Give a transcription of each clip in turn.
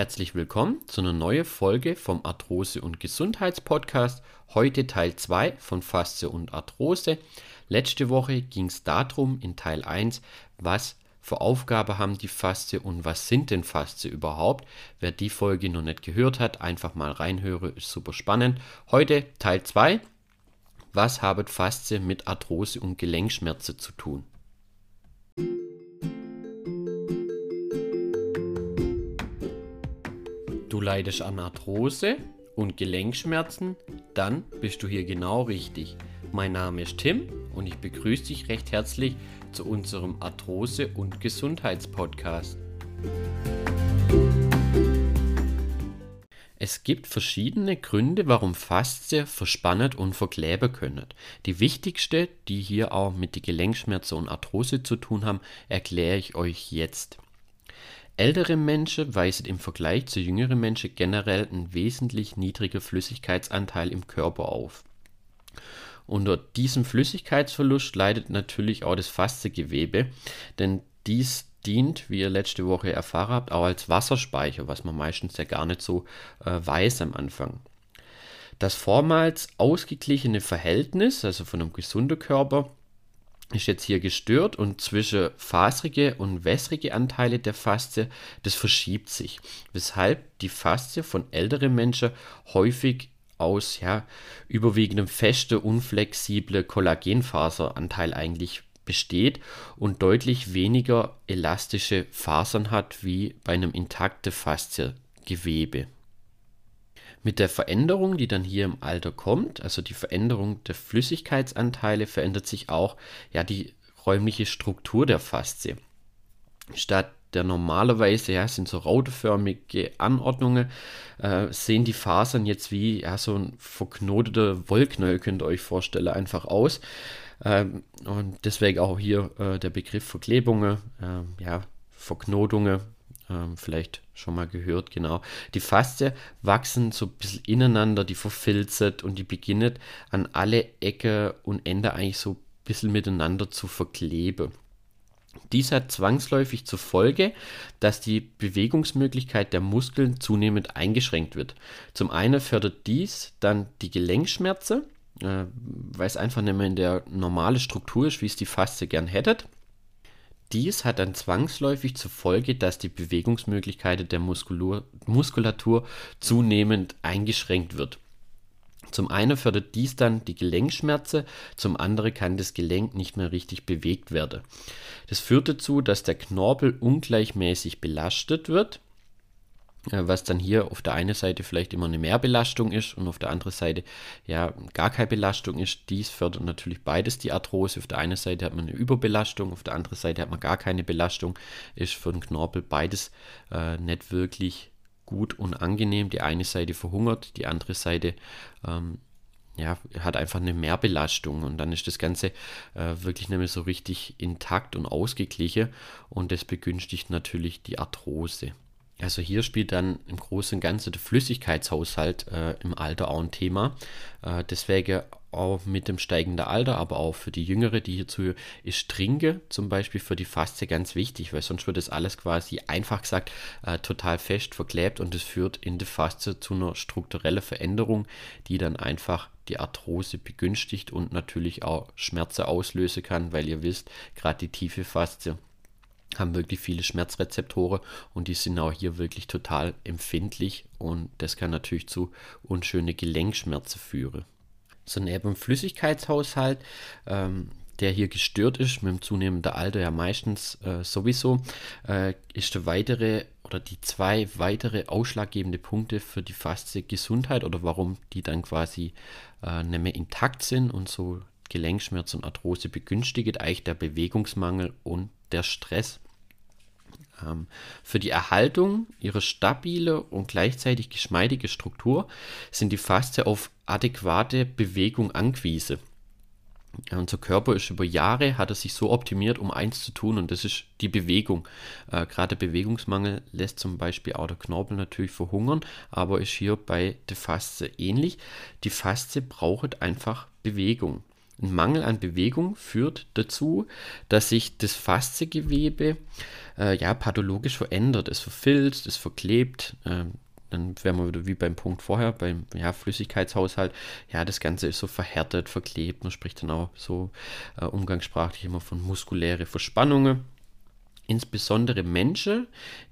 Herzlich willkommen zu einer neuen Folge vom Arthrose- und Gesundheitspodcast. Heute Teil 2 von Faszie und Arthrose. Letzte Woche ging es darum in Teil 1, was für Aufgabe haben die Faszie und was sind denn Faszie überhaupt? Wer die Folge noch nicht gehört hat, einfach mal reinhöre, ist super spannend. Heute Teil 2. Was haben Faszie mit Arthrose und Gelenkschmerzen zu tun? Du leidest an Arthrose und Gelenkschmerzen? Dann bist du hier genau richtig. Mein Name ist Tim und ich begrüße dich recht herzlich zu unserem Arthrose- und Gesundheitspodcast. Es gibt verschiedene Gründe, warum Faszien verspannen und verkleben können. Die wichtigste, die hier auch mit den Gelenkschmerzen und Arthrose zu tun haben, erkläre ich euch jetzt. Ältere Menschen weisen im Vergleich zu jüngeren Menschen generell einen wesentlich niedriger Flüssigkeitsanteil im Körper auf. Unter diesem Flüssigkeitsverlust leidet natürlich auch das Fasziengewebe, denn dies dient, wie ihr letzte Woche erfahren habt, auch als Wasserspeicher, was man meistens ja gar nicht so äh, weiß am Anfang. Das vormals ausgeglichene Verhältnis, also von einem gesunden Körper, ist jetzt hier gestört und zwischen faserige und wässrige Anteile der Faszie, das verschiebt sich, weshalb die Faszie von älteren Menschen häufig aus ja, überwiegendem feste, unflexible Kollagenfaseranteil eigentlich besteht und deutlich weniger elastische Fasern hat wie bei einem intakten Fasziengewebe. Mit der Veränderung, die dann hier im Alter kommt, also die Veränderung der Flüssigkeitsanteile, verändert sich auch ja, die räumliche Struktur der Faszie. Statt der normalerweise ja, sind so rauteförmige Anordnungen, äh, sehen die Fasern jetzt wie ja, so ein verknoteter Wollknäuel, könnt ihr euch vorstellen, einfach aus. Ähm, und deswegen auch hier äh, der Begriff Verklebungen, äh, ja, Verknotungen, ähm, vielleicht schon mal gehört, genau. Die Faszie wachsen so ein bisschen ineinander, die verfilzt und die beginnen an alle Ecke und Ende eigentlich so ein bisschen miteinander zu verkleben. Dies hat zwangsläufig zur Folge, dass die Bewegungsmöglichkeit der Muskeln zunehmend eingeschränkt wird. Zum einen fördert dies dann die Gelenkschmerzen, äh, weil es einfach nicht mehr in der normalen Struktur ist, wie es die Faszie gern hättet. Dies hat dann zwangsläufig zur Folge, dass die Bewegungsmöglichkeit der Muskulatur, Muskulatur zunehmend eingeschränkt wird. Zum einen fördert dies dann die Gelenkschmerzen, zum anderen kann das Gelenk nicht mehr richtig bewegt werden. Das führt dazu, dass der Knorpel ungleichmäßig belastet wird was dann hier auf der einen Seite vielleicht immer eine Mehrbelastung ist und auf der anderen Seite ja gar keine Belastung ist. Dies fördert natürlich beides die Arthrose. Auf der einen Seite hat man eine Überbelastung, auf der anderen Seite hat man gar keine Belastung. Ist für den Knorpel beides äh, nicht wirklich gut und angenehm. Die eine Seite verhungert, die andere Seite ähm, ja, hat einfach eine Mehrbelastung und dann ist das Ganze äh, wirklich nicht mehr so richtig intakt und ausgeglichen und das begünstigt natürlich die Arthrose. Also hier spielt dann im Großen und Ganzen der Flüssigkeitshaushalt äh, im Alter auch ein Thema. Äh, deswegen auch mit dem steigenden Alter, aber auch für die Jüngere, die hierzu ist Trinke zum Beispiel für die Faszie ganz wichtig, weil sonst wird das alles quasi einfach gesagt äh, total fest verklebt und es führt in der Faszie zu einer strukturellen Veränderung, die dann einfach die Arthrose begünstigt und natürlich auch Schmerzen auslösen kann, weil ihr wisst, gerade die tiefe Faszie haben wirklich viele Schmerzrezeptoren und die sind auch hier wirklich total empfindlich und das kann natürlich zu unschönen Gelenkschmerzen führen. So neben Flüssigkeitshaushalt, ähm, der hier gestört ist, mit dem zunehmenden Alter ja meistens äh, sowieso, äh, ist der weitere oder die zwei weitere ausschlaggebende Punkte für die Faszie Gesundheit oder warum die dann quasi äh, nicht mehr intakt sind und so Gelenkschmerz und Arthrose begünstigt eigentlich der Bewegungsmangel und der Stress. Ähm, für die Erhaltung ihrer stabile und gleichzeitig geschmeidige Struktur sind die Faszien auf adäquate Bewegung angewiesen. Unser Körper ist über Jahre, hat er sich so optimiert, um eins zu tun, und das ist die Bewegung. Äh, Gerade Bewegungsmangel lässt zum Beispiel auch der Knorpel natürlich verhungern, aber ist hier bei der Faszie ähnlich. Die Faszie braucht einfach Bewegung. Ein Mangel an Bewegung führt dazu, dass sich das Fasziengewebe äh, ja, pathologisch verändert. Es verfilzt, es verklebt. Äh, dann wären wir wieder wie beim Punkt vorher, beim ja, Flüssigkeitshaushalt. Ja, das Ganze ist so verhärtet, verklebt. Man spricht dann auch so äh, umgangssprachlich immer von muskuläre Verspannungen insbesondere Menschen,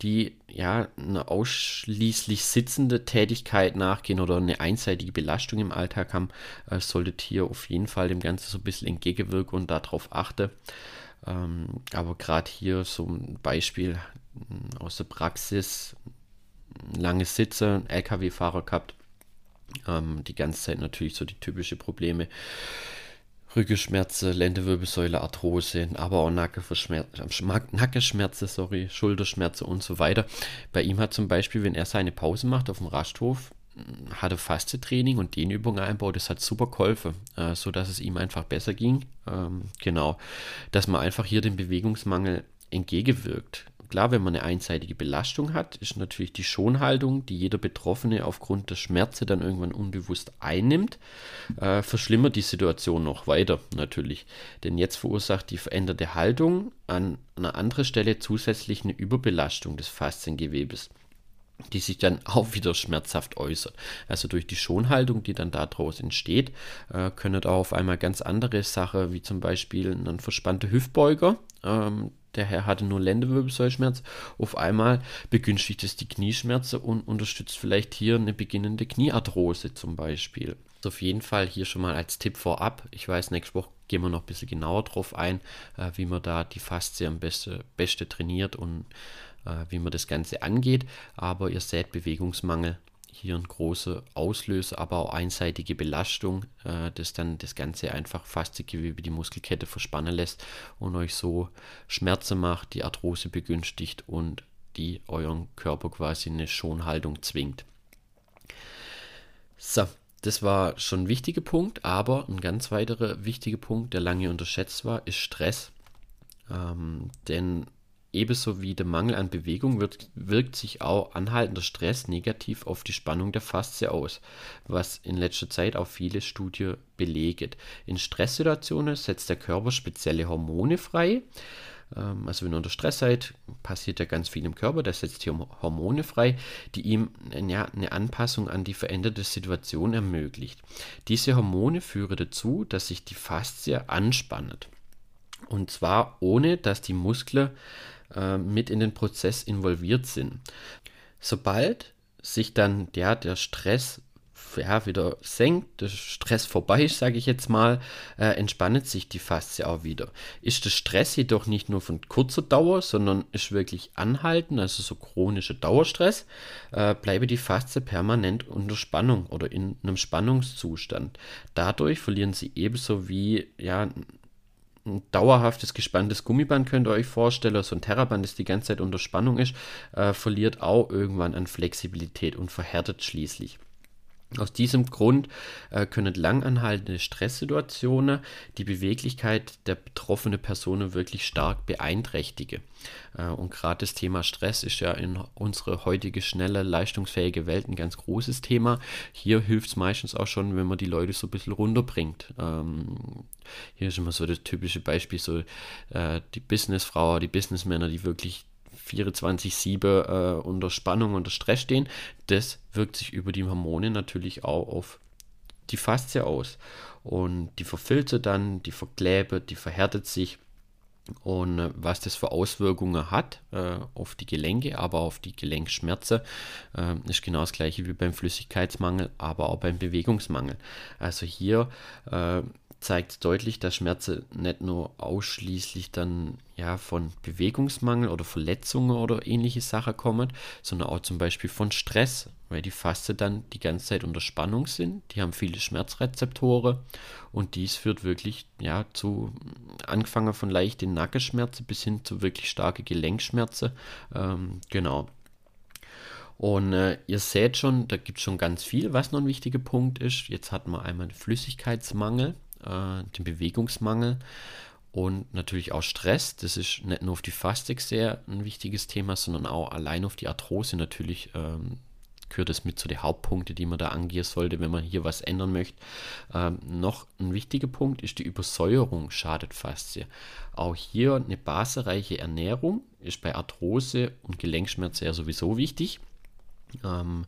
die ja eine ausschließlich sitzende Tätigkeit nachgehen oder eine einseitige Belastung im Alltag haben, äh, solltet hier auf jeden Fall dem Ganzen so ein bisschen entgegenwirken und darauf achten. Ähm, aber gerade hier so ein Beispiel mm, aus der Praxis, lange Sitze, LKW-Fahrer gehabt, ähm, die ganze Zeit natürlich so die typische Probleme Rückenschmerzen, Lendenwirbelsäule, Arthrose, aber auch Nackenschmerzen, sorry, Schulterschmerzen und so weiter. Bei ihm hat zum Beispiel, wenn er seine Pause macht auf dem Rasthof, hat er Fastetraining und Dehnübungen einbaut. Das hat super geholfen, äh, so dass es ihm einfach besser ging. Ähm, genau, dass man einfach hier den Bewegungsmangel entgegenwirkt. Klar, wenn man eine einseitige Belastung hat, ist natürlich die Schonhaltung, die jeder Betroffene aufgrund der Schmerze dann irgendwann unbewusst einnimmt, äh, verschlimmert die Situation noch weiter natürlich. Denn jetzt verursacht die veränderte Haltung an einer anderen Stelle zusätzlich eine Überbelastung des Fasziengewebes die sich dann auch wieder schmerzhaft äußert. Also durch die Schonhaltung, die dann daraus entsteht, äh, können auch auf einmal ganz andere Sachen, wie zum Beispiel ein verspannter Hüftbeuger, ähm, der Herr hatte nur Lendenwirbelsäulschmerz. Auf einmal begünstigt es die Knieschmerzen und unterstützt vielleicht hier eine beginnende Kniearthrose zum Beispiel. Also auf jeden Fall hier schon mal als Tipp vorab. Ich weiß, nächste Woche gehen wir noch ein bisschen genauer drauf ein, äh, wie man da die Faszie am besten beste trainiert und äh, wie man das Ganze angeht. Aber ihr seht Bewegungsmangel hier ein großer Auslöser, aber auch einseitige Belastung, äh, das dann das Ganze einfach Fasziengewebe, die Muskelkette verspannen lässt und euch so Schmerzen macht, die Arthrose begünstigt und die euren Körper quasi eine Schonhaltung zwingt. So, das war schon ein wichtiger Punkt, aber ein ganz weiterer wichtiger Punkt, der lange unterschätzt war, ist Stress. Ähm, denn Ebenso wie der Mangel an Bewegung wird, wirkt sich auch anhaltender Stress negativ auf die Spannung der Faszie aus, was in letzter Zeit auch viele Studien belegen. In Stresssituationen setzt der Körper spezielle Hormone frei. Ähm, also wenn ihr unter Stress seid, passiert ja ganz viel im Körper, der setzt hier Hormone frei, die ihm eine Anpassung an die veränderte Situation ermöglicht. Diese Hormone führen dazu, dass sich die Faszie anspannt. Und zwar ohne, dass die Muskeln äh, mit in den Prozess involviert sind. Sobald sich dann ja, der Stress ja, wieder senkt, der Stress vorbei ist, sage ich jetzt mal, äh, entspannt sich die Faszie auch wieder. Ist der Stress jedoch nicht nur von kurzer Dauer, sondern ist wirklich anhaltend, also so chronischer Dauerstress, äh, bleibe die Faszie permanent unter Spannung oder in einem Spannungszustand. Dadurch verlieren sie ebenso wie ja, ein dauerhaftes gespanntes Gummiband könnt ihr euch vorstellen, so ein Terraband, das die ganze Zeit unter Spannung ist, äh, verliert auch irgendwann an Flexibilität und verhärtet schließlich. Aus diesem Grund äh, können langanhaltende Stresssituationen die Beweglichkeit der betroffenen Personen wirklich stark beeinträchtigen. Äh, und gerade das Thema Stress ist ja in unserer heutige schnelle, leistungsfähige Welt ein ganz großes Thema. Hier hilft es meistens auch schon, wenn man die Leute so ein bisschen runterbringt. Ähm, hier ist immer so das typische Beispiel, so äh, die Businessfrau, die Businessmänner, die wirklich 24-7 äh, unter Spannung, unter Stress stehen, das wirkt sich über die Hormone natürlich auch auf die Faszie aus. Und die verfiltert dann, die verklebt, die verhärtet sich. Und äh, was das für Auswirkungen hat äh, auf die Gelenke, aber auf die Gelenkschmerzen, äh, ist genau das gleiche wie beim Flüssigkeitsmangel, aber auch beim Bewegungsmangel. Also hier äh, zeigt deutlich, dass Schmerzen nicht nur ausschließlich dann ja von Bewegungsmangel oder Verletzungen oder ähnliche Sachen kommen, sondern auch zum Beispiel von Stress, weil die Faste dann die ganze Zeit unter Spannung sind. Die haben viele Schmerzrezeptoren und dies führt wirklich ja zu angefangen von leichten Nackenschmerzen bis hin zu wirklich starke Gelenkschmerzen. Ähm, genau. Und äh, ihr seht schon, da gibt es schon ganz viel, was noch ein wichtiger Punkt ist. Jetzt hatten wir einmal den Flüssigkeitsmangel äh, den Bewegungsmangel und natürlich auch Stress. Das ist nicht nur auf die Fastik sehr ein wichtiges Thema, sondern auch allein auf die Arthrose natürlich ähm, gehört es mit zu den Hauptpunkten, die man da angehen sollte, wenn man hier was ändern möchte. Ähm, noch ein wichtiger Punkt ist die Übersäuerung schadet Faszie. Auch hier eine basereiche Ernährung ist bei Arthrose und Gelenkschmerzen ja sowieso wichtig. Ähm,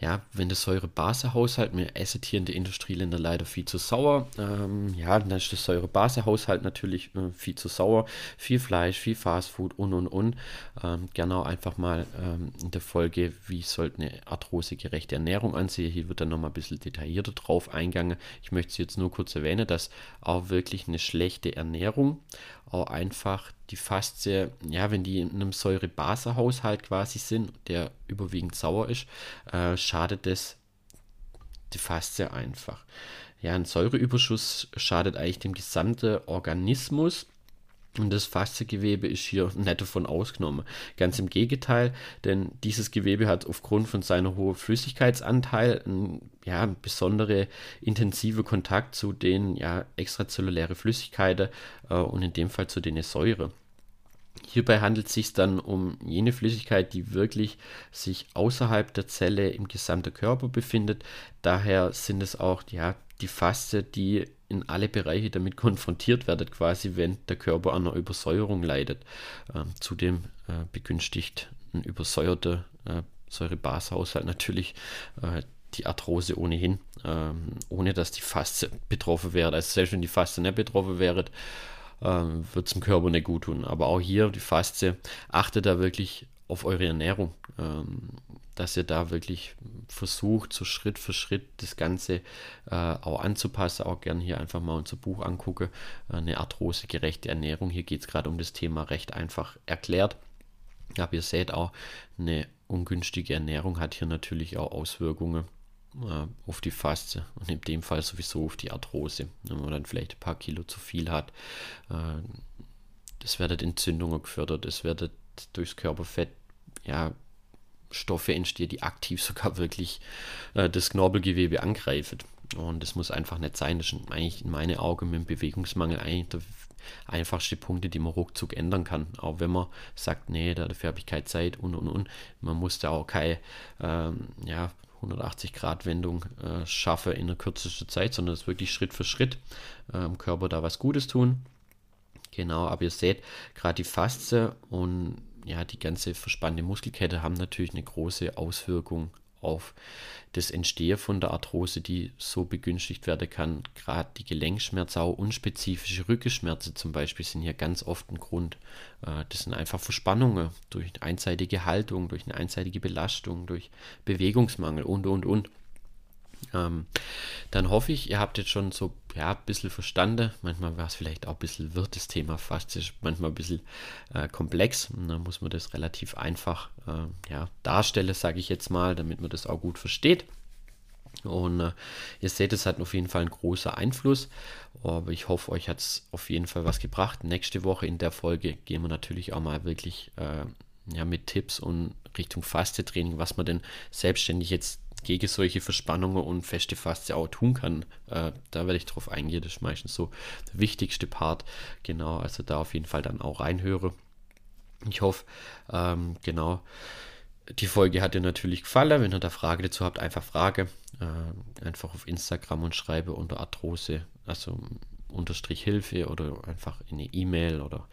ja, wenn der Säure-Base-Haushalt, wir essen hier in der Industrieländer leider viel zu sauer, ähm, ja, dann ist der Säure-Base-Haushalt natürlich äh, viel zu sauer, viel Fleisch, viel Fastfood und und und. Ähm, gerne einfach mal ähm, in der Folge, wie sollte eine arthrosegerechte Ernährung ansehen. Hier wird dann nochmal ein bisschen detaillierter drauf eingegangen. Ich möchte es jetzt nur kurz erwähnen, dass auch wirklich eine schlechte Ernährung auch einfach die Faszie, ja, wenn die in einem Säure-Base-Haushalt quasi sind, der überwiegend sauer ist, äh, schadet das die Faszie einfach. Ja, ein Säureüberschuss schadet eigentlich dem gesamten Organismus und das Fasziengewebe ist hier nicht davon ausgenommen. Ganz im Gegenteil, denn dieses Gewebe hat aufgrund von seiner hohen Flüssigkeitsanteil einen ja, besondere intensive Kontakt zu den ja, extrazellulären Flüssigkeiten äh, und in dem Fall zu den Säure. Hierbei handelt es sich dann um jene Flüssigkeit, die wirklich sich außerhalb der Zelle im gesamten Körper befindet. Daher sind es auch ja, die Faste, die in alle Bereiche damit konfrontiert werdet, quasi wenn der Körper an einer Übersäuerung leidet. Ähm, zudem äh, begünstigt ein übersäuerter äh, Säurebashaushalt natürlich äh, die Arthrose ohnehin, ähm, ohne dass die Faste betroffen wäre. Also selbst wenn die Faste nicht betroffen wäre, ähm, wird es dem Körper nicht gut tun. Aber auch hier die Faste, achtet da wirklich auf eure Ernährung. Ähm, dass ihr da wirklich versucht, so Schritt für Schritt das Ganze äh, auch anzupassen. Auch gerne hier einfach mal unser Buch angucke, äh, eine arthrosegerechte Ernährung. Hier geht es gerade um das Thema recht einfach erklärt. Aber ihr seht auch, eine ungünstige Ernährung hat hier natürlich auch Auswirkungen äh, auf die Faste und in dem Fall sowieso auf die Arthrose. Wenn man dann vielleicht ein paar Kilo zu viel hat, äh, das werdet Entzündungen gefördert, es werdet durchs Körperfett ja, Stoffe entstehen, die aktiv sogar wirklich äh, das Knorpelgewebe angreifen. Und das muss einfach nicht sein. Das sind eigentlich in meinen Augen mit dem Bewegungsmangel eigentlich der einfachste Punkte, die man ruckzuck ändern kann. Auch wenn man sagt, nee, dafür habe ich keine Zeit und und und. Man muss da auch keine ähm, ja, 180-Grad-Wendung äh, schaffen in der kürzesten Zeit, sondern es wirklich Schritt für Schritt äh, Körper da was Gutes tun. Genau, aber ihr seht, gerade die Faste und ja, die ganze verspannte Muskelkette haben natürlich eine große Auswirkung auf das Entstehen von der Arthrose, die so begünstigt werden kann. Gerade die Gelenkschmerzen, auch unspezifische Rückenschmerzen zum Beispiel sind hier ganz oft ein Grund. Äh, das sind einfach Verspannungen durch einseitige Haltung, durch eine einseitige Belastung, durch Bewegungsmangel und, und, und. Ähm, dann hoffe ich, ihr habt jetzt schon so ja, ein bisschen verstanden. Manchmal war es vielleicht auch ein bisschen wird das Thema fast, ist manchmal ein bisschen äh, komplex. Und dann muss man das relativ einfach äh, ja, darstellen, sage ich jetzt mal, damit man das auch gut versteht. Und äh, ihr seht, es hat auf jeden Fall einen großen Einfluss. Aber ich hoffe, euch hat es auf jeden Fall was gebracht. Nächste Woche in der Folge gehen wir natürlich auch mal wirklich äh, ja, mit Tipps und Richtung Faste-Training, was man denn selbstständig jetzt gegen solche Verspannungen und feste Faszie auch tun kann. Äh, da werde ich drauf eingehen. Das ist meistens so der wichtigste Part. Genau, also da auf jeden Fall dann auch reinhöre. Ich hoffe, ähm, genau. Die Folge hat dir natürlich gefallen. Wenn ihr da Frage dazu habt, einfach Frage. Äh, einfach auf Instagram und schreibe unter Arthrose, also unterstrich Hilfe oder einfach in eine E-Mail oder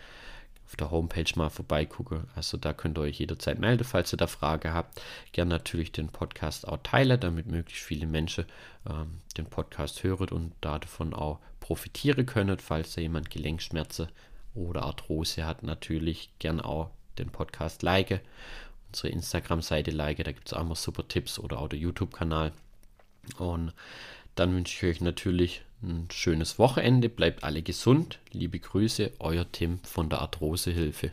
auf der Homepage mal vorbeigucke. Also da könnt ihr euch jederzeit melden, falls ihr da Frage habt. Gerne natürlich den Podcast auch teilen, damit möglichst viele Menschen ähm, den Podcast hören und davon auch profitieren können. Falls da jemand Gelenkschmerzen oder Arthrose hat, natürlich gerne auch den Podcast like, unsere Instagram-Seite like, da gibt es auch immer super Tipps oder auch der YouTube-Kanal. Und dann wünsche ich euch natürlich ein schönes Wochenende, bleibt alle gesund. Liebe Grüße, euer Tim von der Arthrosehilfe.